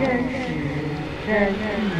作真实。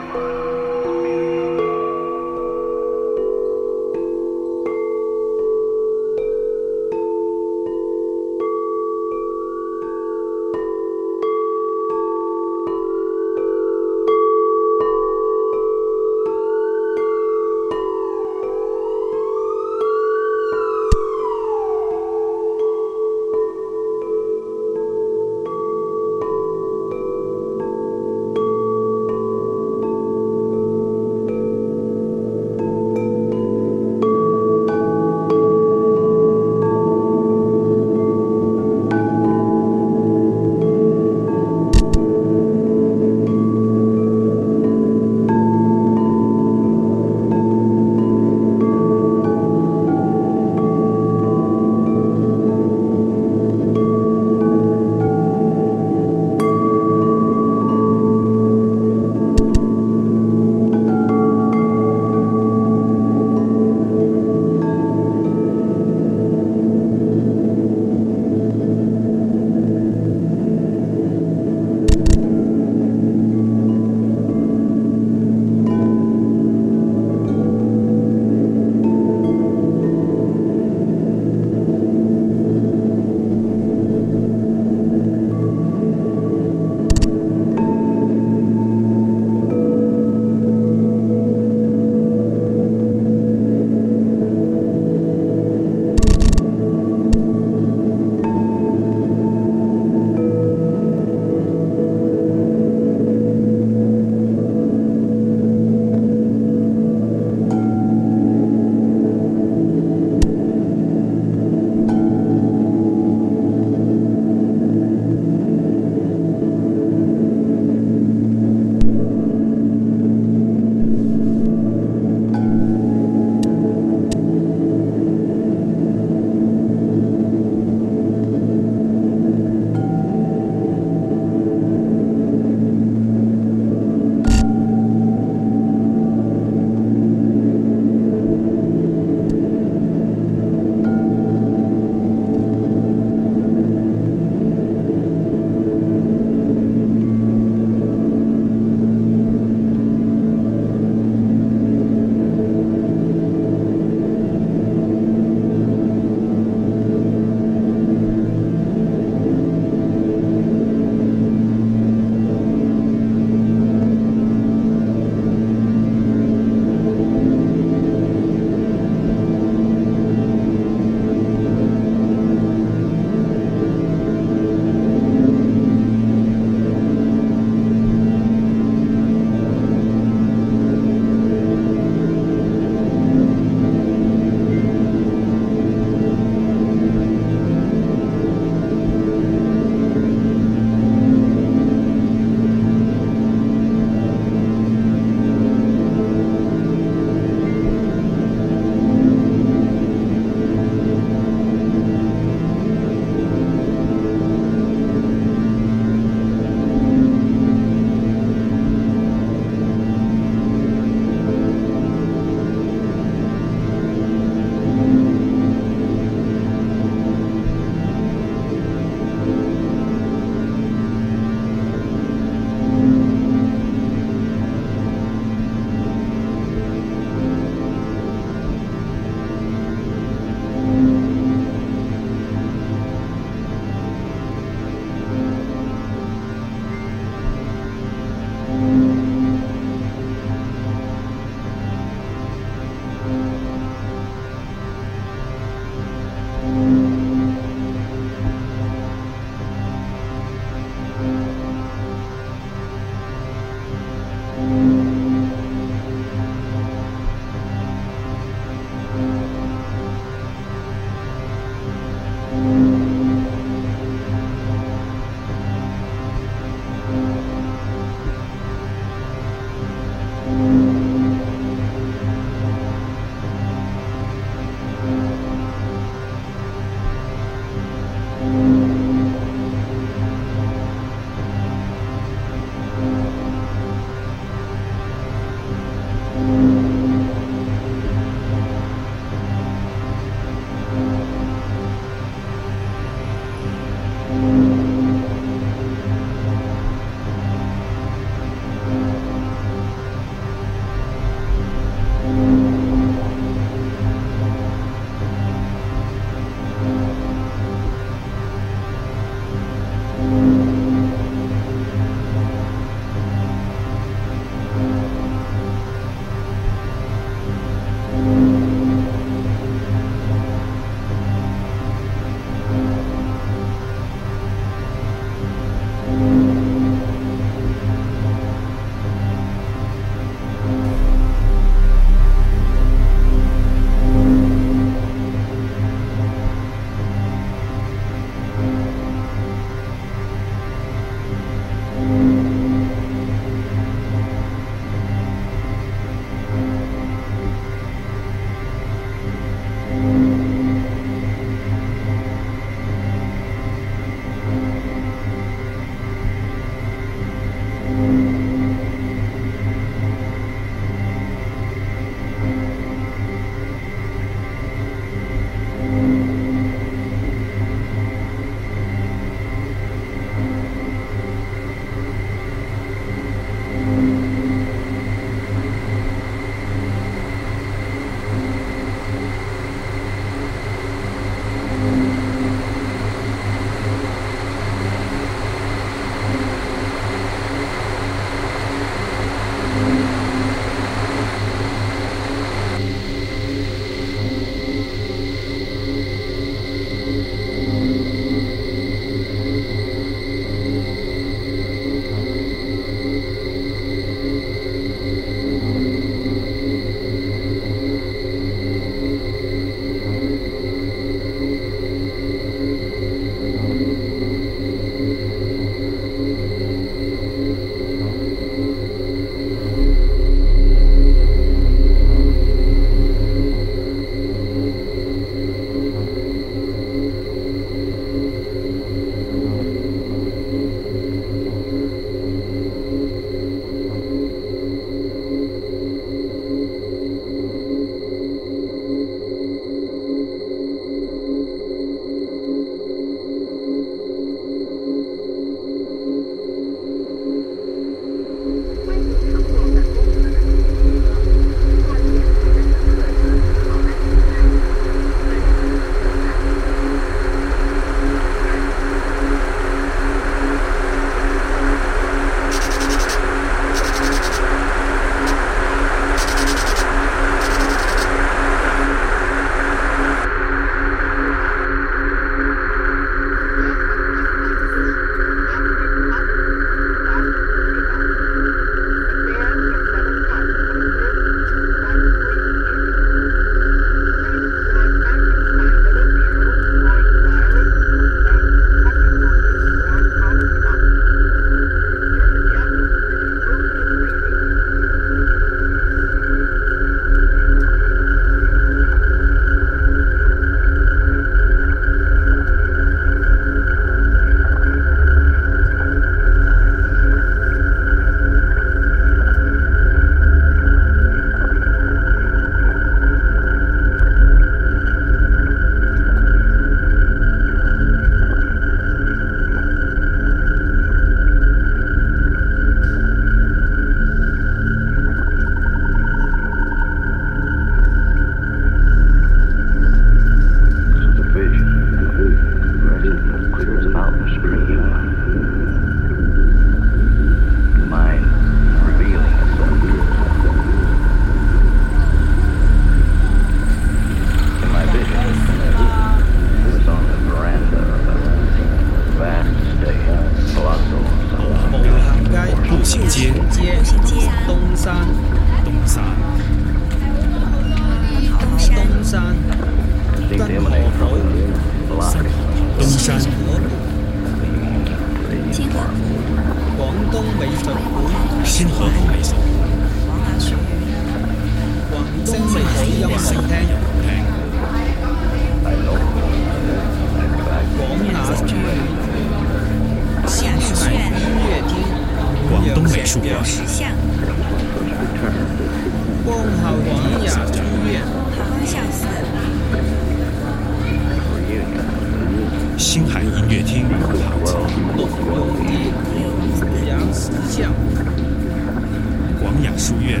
书院